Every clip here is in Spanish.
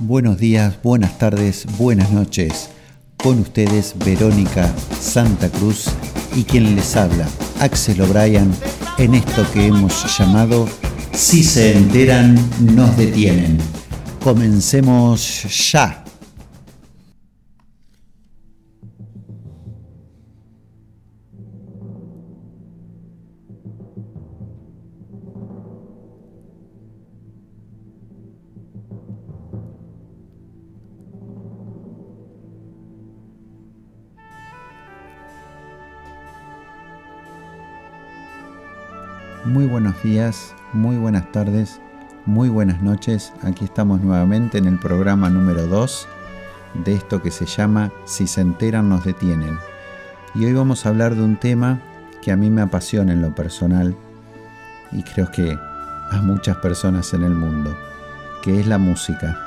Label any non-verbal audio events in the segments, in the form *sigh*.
Buenos días, buenas tardes, buenas noches. Con ustedes Verónica Santa Cruz y quien les habla, Axel O'Brien, en esto que hemos llamado Si se enteran, nos detienen. Comencemos ya. Muy buenos días, muy buenas tardes, muy buenas noches. Aquí estamos nuevamente en el programa número 2 de esto que se llama Si se enteran nos detienen. Y hoy vamos a hablar de un tema que a mí me apasiona en lo personal y creo que a muchas personas en el mundo, que es la música.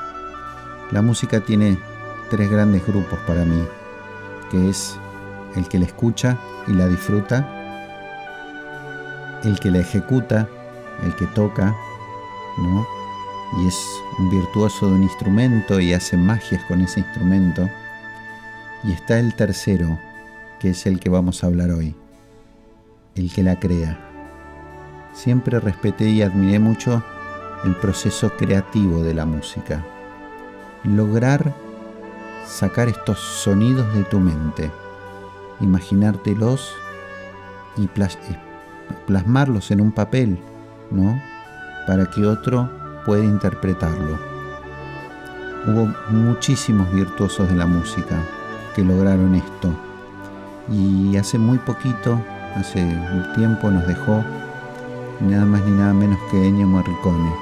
La música tiene tres grandes grupos para mí, que es el que la escucha y la disfruta, el que la ejecuta, el que toca, ¿no? Y es un virtuoso de un instrumento y hace magias con ese instrumento. Y está el tercero, que es el que vamos a hablar hoy, el que la crea. Siempre respeté y admiré mucho el proceso creativo de la música. Lograr sacar estos sonidos de tu mente, imaginártelos y plasmarlos en un papel, ¿no? Para que otro pueda interpretarlo. Hubo muchísimos virtuosos de la música que lograron esto. Y hace muy poquito, hace un tiempo, nos dejó nada más ni nada menos que Ennio Morricone,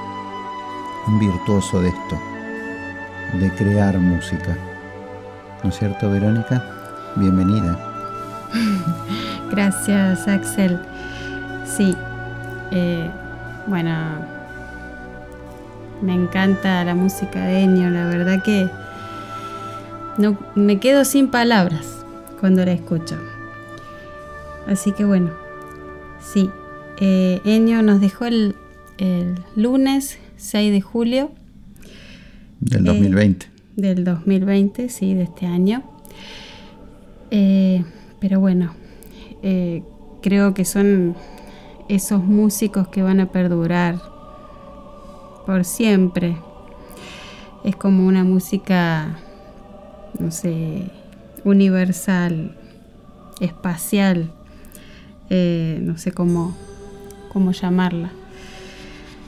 un virtuoso de esto, de crear música. ¿No es cierto, Verónica? Bienvenida. *laughs* Gracias, Axel. Sí, eh, bueno, me encanta la música de Ennio, la verdad que no, me quedo sin palabras cuando la escucho. Así que bueno, sí, eh, Ennio nos dejó el, lunes 6 de julio. Del 2020. Eh, del 2020, sí, de este año. pero bueno, creo que son esos músicos que van a perdurar por siempre. Es como una música, no sé, universal, espacial, eh, no sé cómo, cómo llamarla.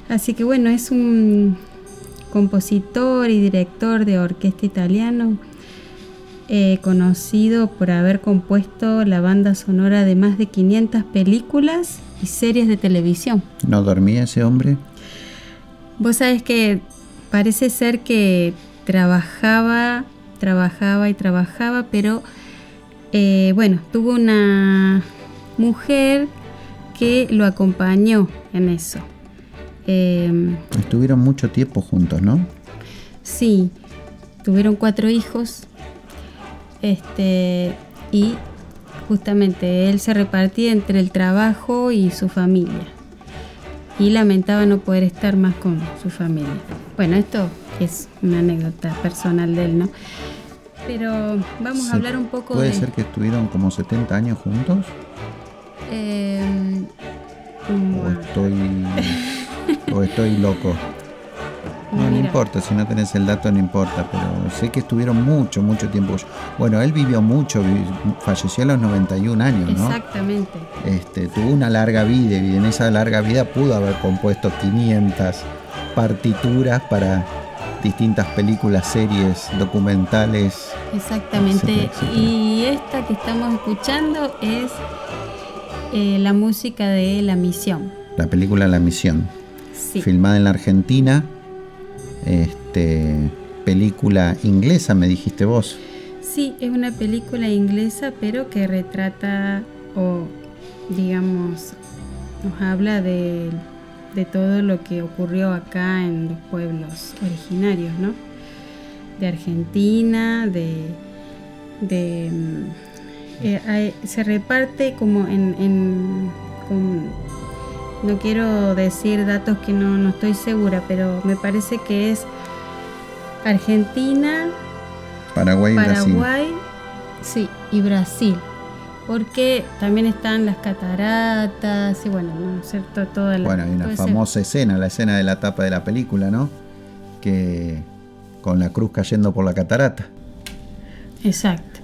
Así que bueno, es un compositor y director de orquesta italiano eh, conocido por haber compuesto la banda sonora de más de 500 películas y series de televisión. ¿No dormía ese hombre? Vos sabés que parece ser que trabajaba, trabajaba y trabajaba, pero eh, bueno, tuvo una mujer que lo acompañó en eso. Em, Estuvieron mucho tiempo juntos, ¿no? Sí, tuvieron cuatro hijos. Este, y justamente él se repartía entre el trabajo y su familia y lamentaba no poder estar más con su familia. Bueno, esto es una anécdota personal de él, ¿no? Pero vamos a hablar un poco ¿Puede ser que estuvieron como 70 años juntos? Eh, o, estoy, o estoy loco. No, no importa, si no tenés el dato no importa, pero sé que estuvieron mucho, mucho tiempo. Bueno, él vivió mucho, falleció a los 91 años, ¿no? Exactamente. Este, tuvo una larga vida y en esa larga vida pudo haber compuesto 500 partituras para distintas películas, series, documentales. Exactamente. Y esta que estamos escuchando es eh, la música de La Misión. La película La Misión. Sí. Filmada en la Argentina este, película inglesa, me dijiste vos. Sí, es una película inglesa, pero que retrata o, digamos, nos habla de, todo lo que ocurrió acá en los pueblos originarios, ¿no? De Argentina, de... de mm, eh, se reparte como en, no quiero decir datos que no, no estoy segura, pero me parece que es Argentina, Paraguay y Brasil. Paraguay, sí, y Brasil. Porque también están las cataratas y bueno, ¿no es cierto? Toda la, Bueno, hay una ese- famosa escena, la escena de la tapa de la película, ¿no? Que con la cruz cayendo por la catarata. Exacto.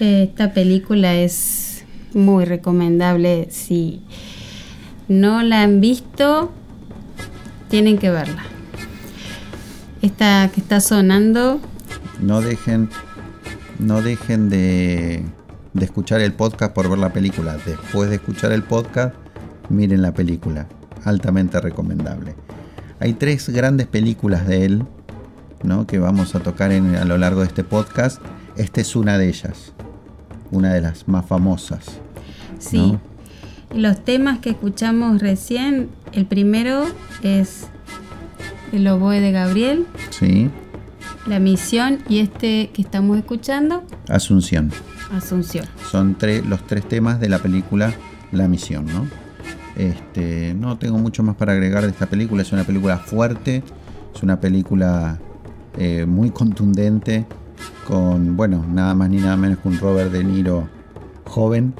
Esta película es muy recomendable. Si no la han visto, tienen que verla. Esta que está sonando, No dejen, no dejen de, de escuchar el podcast por ver la película. Después de escuchar el podcast, miren la película. Altamente recomendable. Hay tres grandes películas de él, ¿no? Que vamos a tocar en- a lo largo de este podcast. Esta es una de ellas. Una de las más famosas. sí. Los temas que escuchamos recién, el primero es El oboe de Gabriel, ¿Sí? La misión y este que estamos escuchando, Asunción. Asunción. Son tres, los tres temas de la película La Misión, ¿no? Este, no tengo mucho más para agregar de esta película. Es una película fuerte, es una película eh, muy contundente, con, bueno, nada más ni nada menos que un Robert De Niro joven.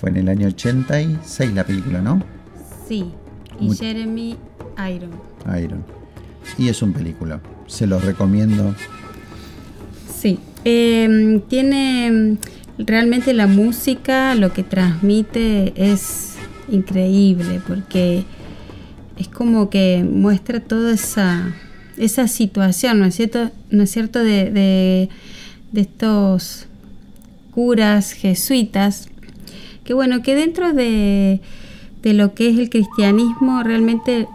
Fue en el año 86 la película, ¿no? Sí. Y Muy- Jeremy Iron. Iron. Y es un película. Se los recomiendo. Sí, eh, tiene realmente la música, lo que transmite es increíble porque es como que muestra toda esa, esa situación, ¿no es cierto? ¿No es cierto? De, de- de estos curas jesuitas, que bueno, que dentro de, de lo que es el cristianismo realmente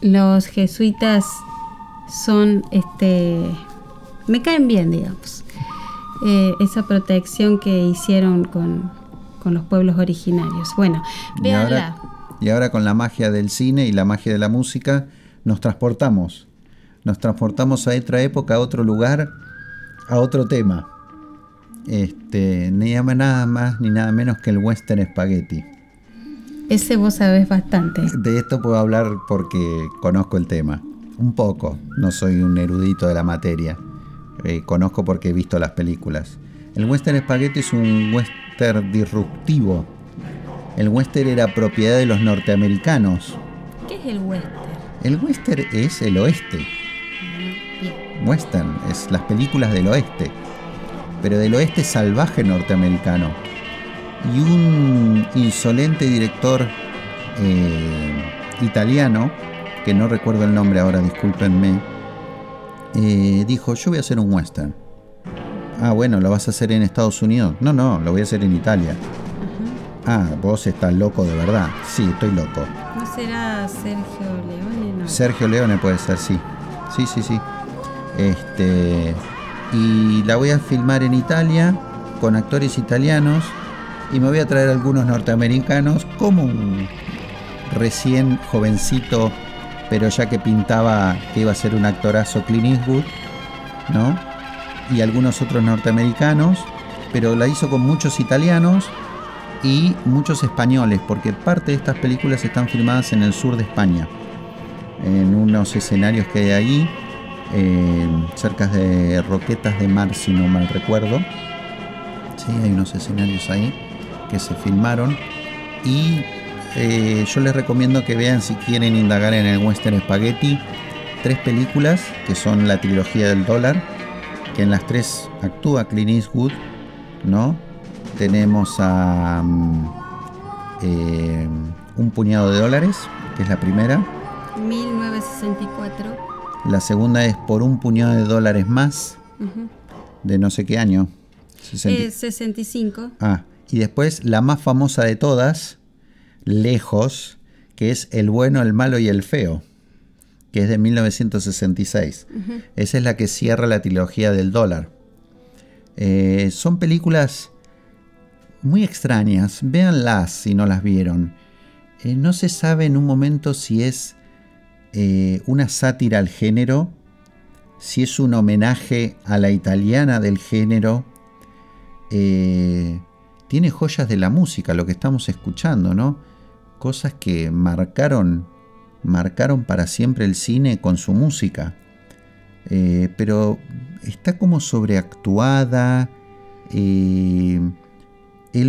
los jesuitas son este me caen bien digamos Eh, esa protección que hicieron con, con los pueblos originarios bueno Y véanla ahora, y ahora con la magia del cine y la magia de la música nos transportamos. Nos transportamos a otra época, a otro lugar, a otro tema. Este, ni ama- nada más ni nada menos que el western spaghetti. ese vos sabés bastante De esto puedo hablar porque conozco el tema. Un poco, no soy un erudito de la materia. Eh, conozco porque he visto las películas. El western spaghetti es un western disruptivo. El western era propiedad de los norteamericanos. ¿qué es el western? El western es el oeste. Bien. Western es las películas del oeste. Pero del oeste salvaje norteamericano. Y un insolente director eh, italiano, que no recuerdo el nombre ahora, discúlpenme, eh, dijo, yo voy a hacer un western. Ah, bueno, ¿lo vas a hacer en Estados Unidos? No, no, lo voy a hacer en Italia. Ah, vos estás loco de verdad. Sí, estoy loco. ¿no será Sergio Leone? No. Sergio Leone puede ser, sí. Sí, sí, sí. Este. Y la voy a filmar en Italia con actores italianos y me voy a traer algunos norteamericanos como un recién jovencito, pero ya que pintaba que iba a ser un actorazo Clint Eastwood, ¿no? Y algunos otros norteamericanos, pero la hizo con muchos italianos y muchos españoles, porque parte de estas películas están filmadas en el sur de España en unos escenarios que hay ahí, eh, cerca de Roquetas de Mar, si no mal recuerdo. Sí, hay unos escenarios ahí que se filmaron. Y eh, yo les recomiendo que vean, si quieren indagar en el Western Spaghetti, tres películas que son la trilogía del dólar, que en las tres actúa Clint Eastwood, ¿no? Tenemos a mm, eh, Un puñado de dólares, que es la primera. 1964. La segunda es por un puñado de dólares más, de no sé qué año. 60 Eh, 65. Ah, y después la más famosa de todas, lejos, que es El bueno, el malo y el feo, que es de 1966. Esa es la que cierra la trilogía del dólar. Eh, son películas muy extrañas, véanlas si no las vieron. Eh, no se sabe en un momento si es eh, una sátira al género, si es un homenaje a la italiana del género. Eh, tiene joyas de la música, lo que estamos escuchando, ¿no? Cosas que marcaron marcaron para siempre el cine con su música. Eh, pero está como sobreactuada. El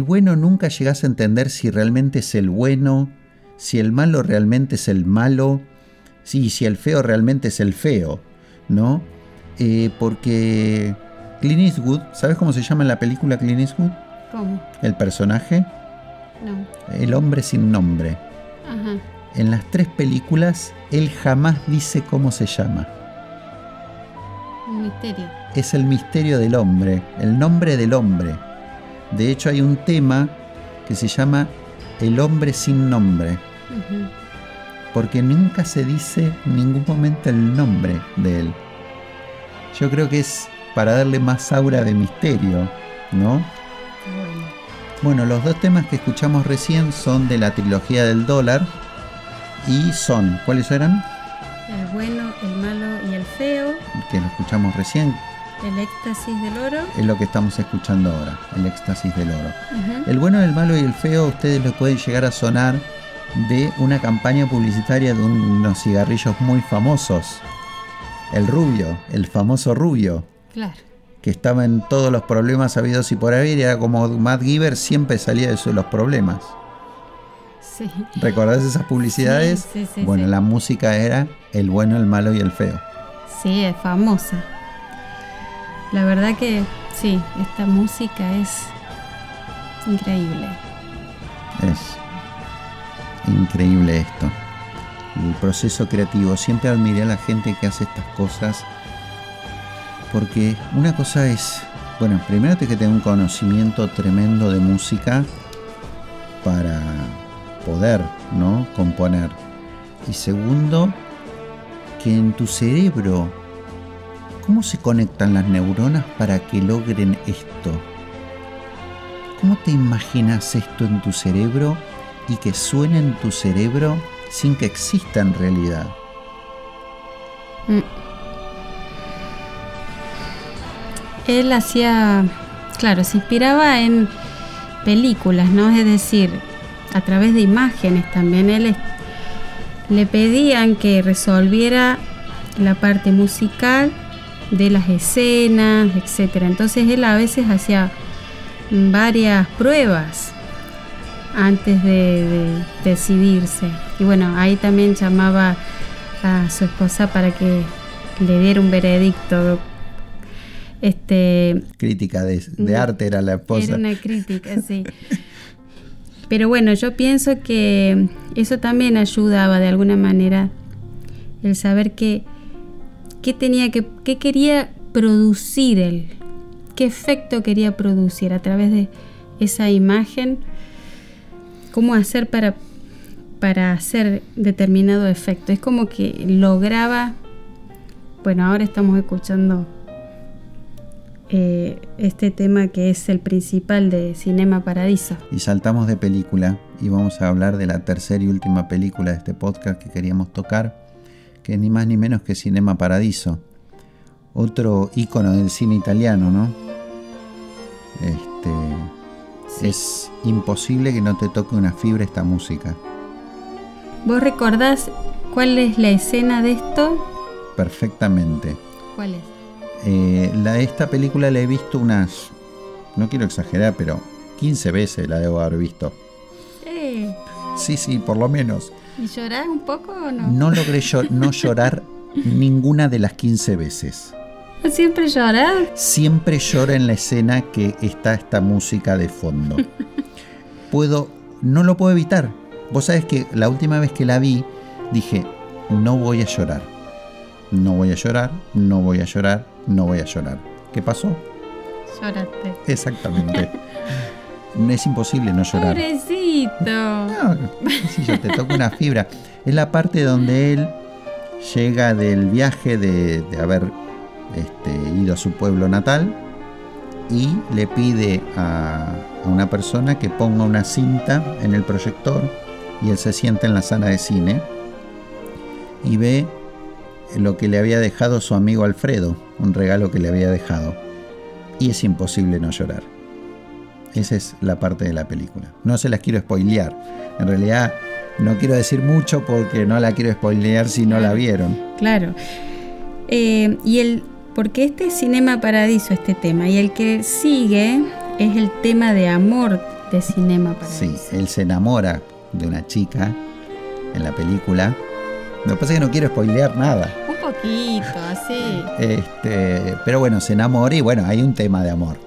bueno nunca llegas a entender si realmente es el bueno, si el malo realmente es el malo, si, si el feo realmente es el feo, ¿no? Eh, porque Clint Eastwood, ¿sabes cómo se llama en la película Clint Eastwood? ¿Cómo? El personaje. No. El hombre sin nombre. Ajá. En las tres películas, él jamás dice cómo se llama. Un misterio. Es el misterio del hombre, el nombre del hombre. De hecho, hay un tema que se llama El hombre sin nombre, Ujú. Porque nunca se dice en ningún momento el nombre de él. Yo creo que es para darle más aura de misterio, ¿no? Bueno. Los dos temas que escuchamos recién son de la trilogía del dólar y son, ¿cuáles eran? El bueno, el malo y el feo. Que lo escuchamos recién, El éxtasis del oro. es lo que estamos escuchando ahora, el éxtasis del oro. El bueno, el malo y el feo, ustedes lo pueden llegar a sonar de una campaña publicitaria de unos cigarrillos muy famosos. El rubio, el famoso rubio, Claro. que estaba en todos los problemas habidos y por haber, y era como Matt Giver, siempre salía de los problemas. Sí. ¿Recordás esas publicidades? Sí, sí, sí, bueno, la música era el bueno, el malo y el feo. Sí, es famosa. La verdad que sí, esta música es increíble. Es increíble esto. El proceso creativo. Siempre admiré a la gente que hace estas cosas. Porque una cosa es, bueno, primero tienes que tener un conocimiento tremendo de música para poder, ¿no? Componer. Y segundo, que en tu cerebro, ¿cómo se conectan las neuronas para que logren esto? ¿Cómo te imaginas esto en tu cerebro y que suene en tu cerebro sin que exista en realidad? Mm. Él hacía, claro, se inspiraba en películas, ¿no? Es decir, a través de imágenes también. Él le pedían que resolviera la parte musical de las escenas, etcétera. Entonces él a veces hacía varias pruebas antes de, de decidirse. Y bueno, ahí también llamaba a su esposa para que le diera un veredicto. Este, Crítica de, de No, arte era la esposa. era una crítica, sí. Pero bueno, yo pienso que eso también ayudaba de alguna manera el saber que qué tenía que qué quería producir él, qué efecto quería producir a través de esa imagen, cómo hacer para para hacer determinado efecto. Es como que lograba bueno, ahora estamos escuchando eh, este tema que es el principal de Cinema Paradiso. Y saltamos de película y vamos a hablar de la tercera y última película de este podcast que queríamos tocar, que es ni más ni menos que Cinema Paradiso. Otro ícono del cine italiano, ¿no? Este, Sí. Es imposible que no te toque una fibra esta música. ¿Vos recordás cuál es la escena de esto? Perfectamente. ¿Cuál es? Eh, la, esta película la he visto unas, no quiero exagerar, pero 15 veces la debo haber visto. Sí. Sí, sí, por lo menos. ¿Y llorás un poco o no? No logré llo- no llorar ninguna de las 15 veces. ¿Siempre llorás? Siempre lloro en la escena que está esta música de fondo. *laughs* Puedo, no lo puedo evitar. Vos sabés que la última vez que la vi, dije, no voy a llorar. No voy a llorar, no voy a llorar, no voy a llorar. ¿Qué pasó? Lloraste. Exactamente. *laughs* es imposible no llorar. Pobrecito. No, si yo te toco una fibra. Es la parte donde él llega del viaje de, de haber este, ido a su pueblo natal y le pide a, una persona que ponga una cinta en el proyector y él se sienta en la sala de cine y ve lo que le había dejado su amigo Alfredo, un regalo que le había dejado. Y es imposible no llorar. Esa es la parte de la película. No se las quiero spoilear. En realidad no quiero decir mucho porque no la quiero spoilear si no la vieron. Claro. Eh, y el, porque este es Cinema Paradiso, este tema, y el que sigue es el tema de amor de Cinema Paradiso. Sí, él se enamora de una chica en la película. Lo que pasa es que no quiero spoilear nada. Un poquito, así. *laughs* Este, pero bueno, se enamora y bueno, hay un tema de amor,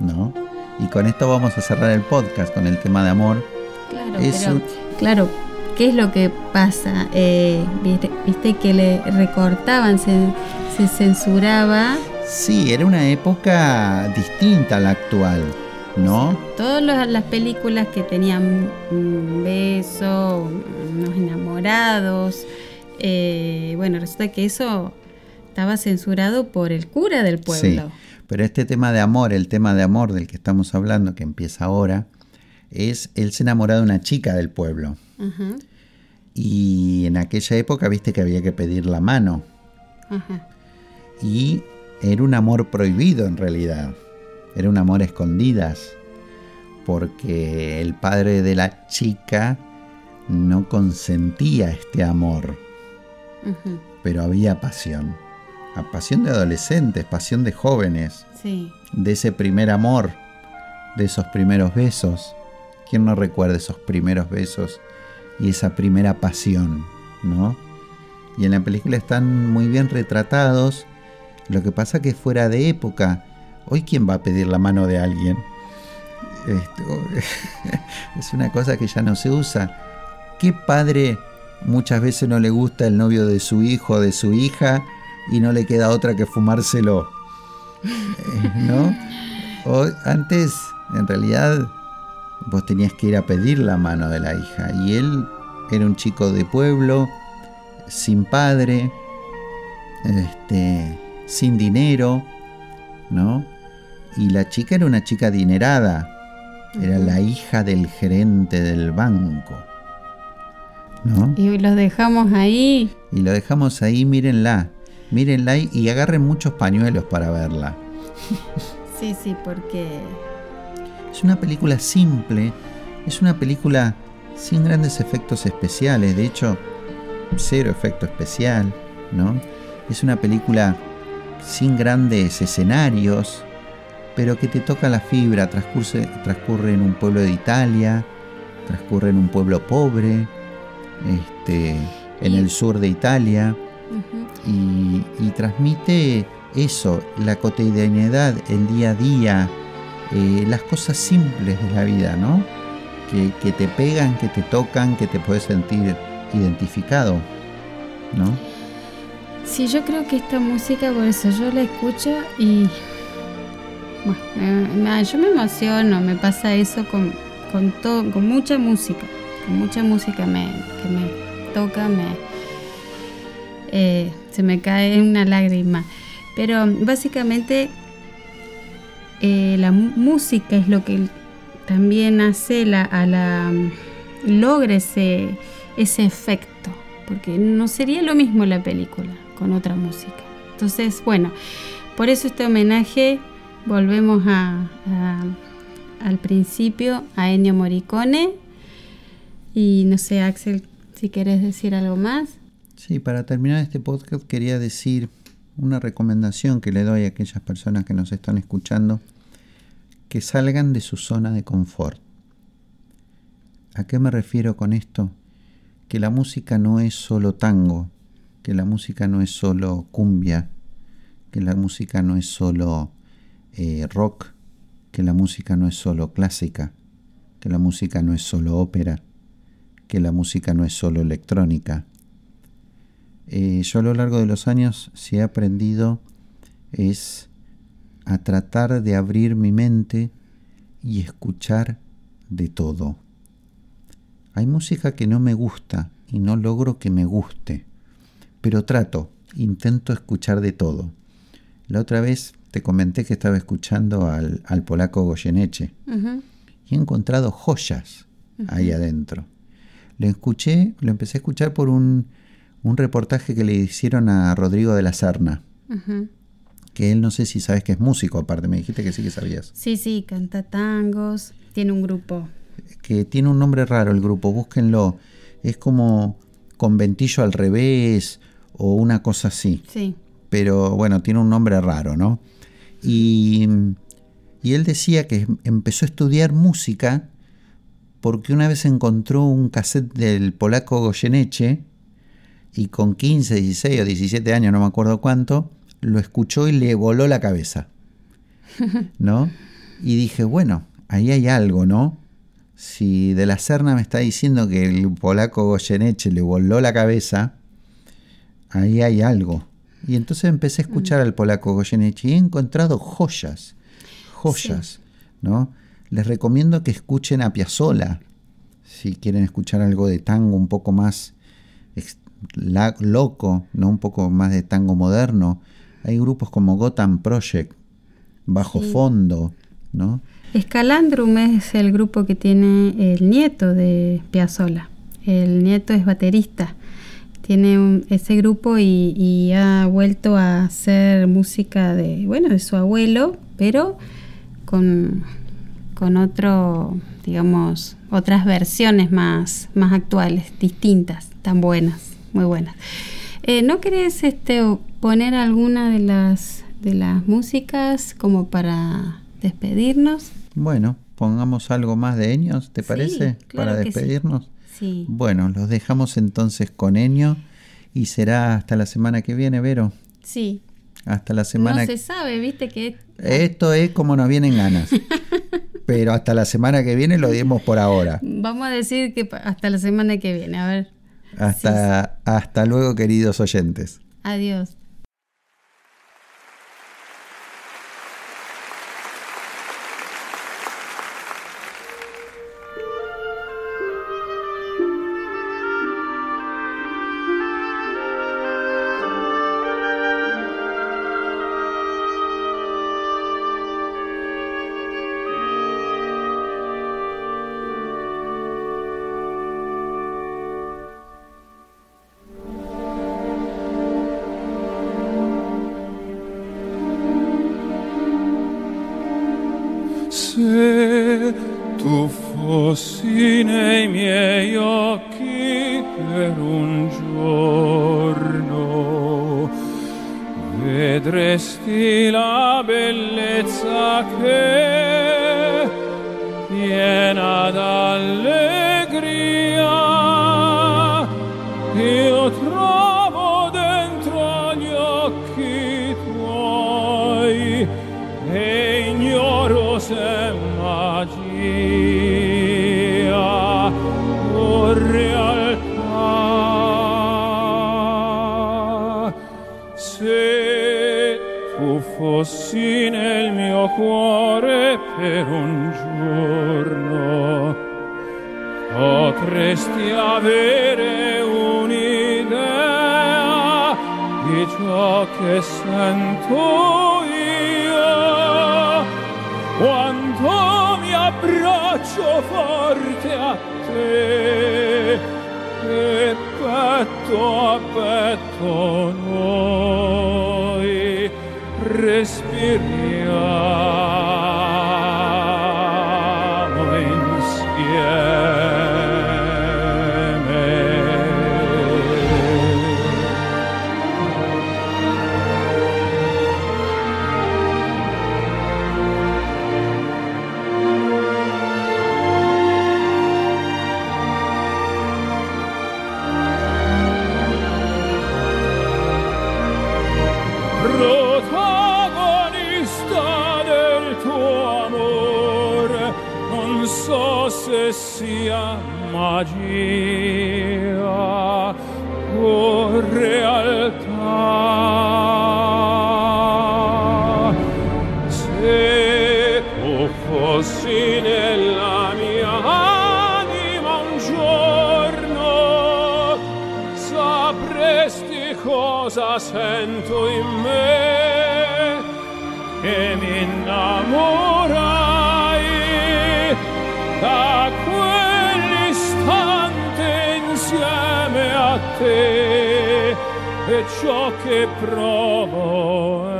¿no? Y con esto vamos a cerrar el podcast con el tema de amor. Claro, pero, claro, ¿qué es lo que pasa? Eh, viste, que le recortaban, se, se censuraba. Sí, era una época distinta a la actual. ¿no? Todas las películas que tenían un beso, unos enamorados, eh, bueno, resulta que eso estaba censurado por el cura del pueblo. Sí, pero este tema de amor, el tema de amor del que estamos hablando, que empieza ahora, es él se enamoró de una chica del pueblo. Y en aquella época viste que había que pedir la mano. Y era un amor prohibido en realidad. Era un amor a escondidas, porque el padre de la chica no consentía este amor. Pero había pasión. A pasión de adolescentes, pasión de jóvenes. De ese primer amor, de esos primeros besos. ¿Quién no recuerda esos primeros besos y esa primera pasión, no? Y en la película están muy bien retratados. Lo que pasa que fuera de época, Hoy, ¿quién va a pedir la mano de alguien? *laughs* es una cosa que ya no se usa. ¿Qué padre muchas veces no le gusta el novio de su hijo o de su hija y no le queda otra que fumárselo? *laughs* ¿No? O antes, en realidad, vos tenías que ir a pedir la mano de la hija y él era un chico de pueblo, sin padre, este, sin dinero, ¿no? Y la chica era una chica adinerada, era la hija del gerente del banco. ¿No? Y los dejamos ahí. Y lo dejamos ahí, mírenla. Mírenla y agarren muchos pañuelos para verla. *laughs* Sí, sí, porque... Es una película simple, es una película sin grandes efectos especiales, de hecho, cero efecto especial, ¿no? Es una película sin grandes escenarios, pero que te toca la fibra, transcurre, transcurre en un pueblo de Italia, transcurre en un pueblo pobre, este, en el sur de Italia, y, transmite eso, la cotidianidad, el día a día, eh, las cosas simples de la vida, ¿no? Que, te pegan, que te tocan, que te puedes sentir identificado, ¿no? Sí, yo creo que esta música, por eso yo la escucho y bueno, yo me emociono, me pasa eso con, con, todo, con mucha música, con mucha música me, que me toca, me, eh, se me cae una lágrima. Pero básicamente eh, la música es lo que también hace la, a la logre ese, ese efecto, porque no sería lo mismo la película con otra música. Entonces, bueno, por eso este homenaje Volvemos a, al principio, a Ennio Morricone. Y no sé, Axel, si quieres decir algo más. Sí, para terminar este podcast quería decir una recomendación que le doy a aquellas personas que nos están escuchando, que salgan de su zona de confort. ¿A qué me refiero con esto? Que la música no es solo tango, que la música no es solo cumbia, que la música no es solo eh, rock, que la música no es solo clásica, que la música no es solo ópera, que la música no es solo electrónica. Eh, yo a lo largo de los años si he aprendido es a tratar de abrir mi mente y escuchar de todo. Hay música que no me gusta y no logro que me guste, pero trato, intento escuchar de todo. La otra vez te comenté que estaba escuchando al, polaco Goyeneche y he encontrado joyas ahí adentro. Lo escuché, lo empecé a escuchar por un, reportaje que le hicieron a Rodrigo de la Serna. Que él no sé si sabes que es músico, aparte, me dijiste que sí que sabías. Sí, sí, canta tangos, tiene un grupo. Que tiene un nombre raro el grupo, búsquenlo. Es como con ventillo al revés o una cosa así. Sí. Pero bueno, tiene un nombre raro, ¿no? Y, y él decía que empezó a estudiar música porque una vez encontró un cassette del polaco Goyeneche y con 15, 16 o 17 años, no me acuerdo cuánto, lo escuchó y le voló la cabeza. *laughs* ¿No? Y dije, bueno, ahí hay algo, ¿no? Si de la Serna me está diciendo que el polaco Goyeneche le voló la cabeza, ahí hay algo. Y entonces empecé a escuchar al polaco Goyeneche y he encontrado joyas, joyas, ¿no? Les recomiendo que escuchen a Piazzolla, si quieren escuchar algo de tango un poco más loco, ¿no? un poco más de tango moderno. Hay grupos como Gotham Project, Bajo Fondo, ¿no? Escalandrum es el grupo que tiene el nieto de Piazzolla. El nieto es baterista. Tiene ese grupo y, ha vuelto a hacer música de, bueno, de su abuelo, pero con, con otro, digamos, otras versiones más, más actuales, distintas, tan buenas muy buenas. Eh, ¿No querés este, poner alguna de las, de las músicas como para despedirnos? Bueno, pongamos algo más de Eños, ¿te parece? para despedirnos. Sí. Bueno, los dejamos entonces con Eño y será hasta la semana que viene, Vero. Sí. Hasta la semana. No se sabe, viste que. Esto es como nos vienen ganas. *laughs* Pero hasta la semana que viene lo dimos por ahora. Vamos a decir que hasta la semana que viene, a ver. Hasta, hasta luego, queridos oyentes. Adiós. fossi nel mio cuore per un giorno potresti avere un'idea di ciò che sento io. Quando mi abbraccio forte a te e petto a petto noi. 耶。te e ciò che provo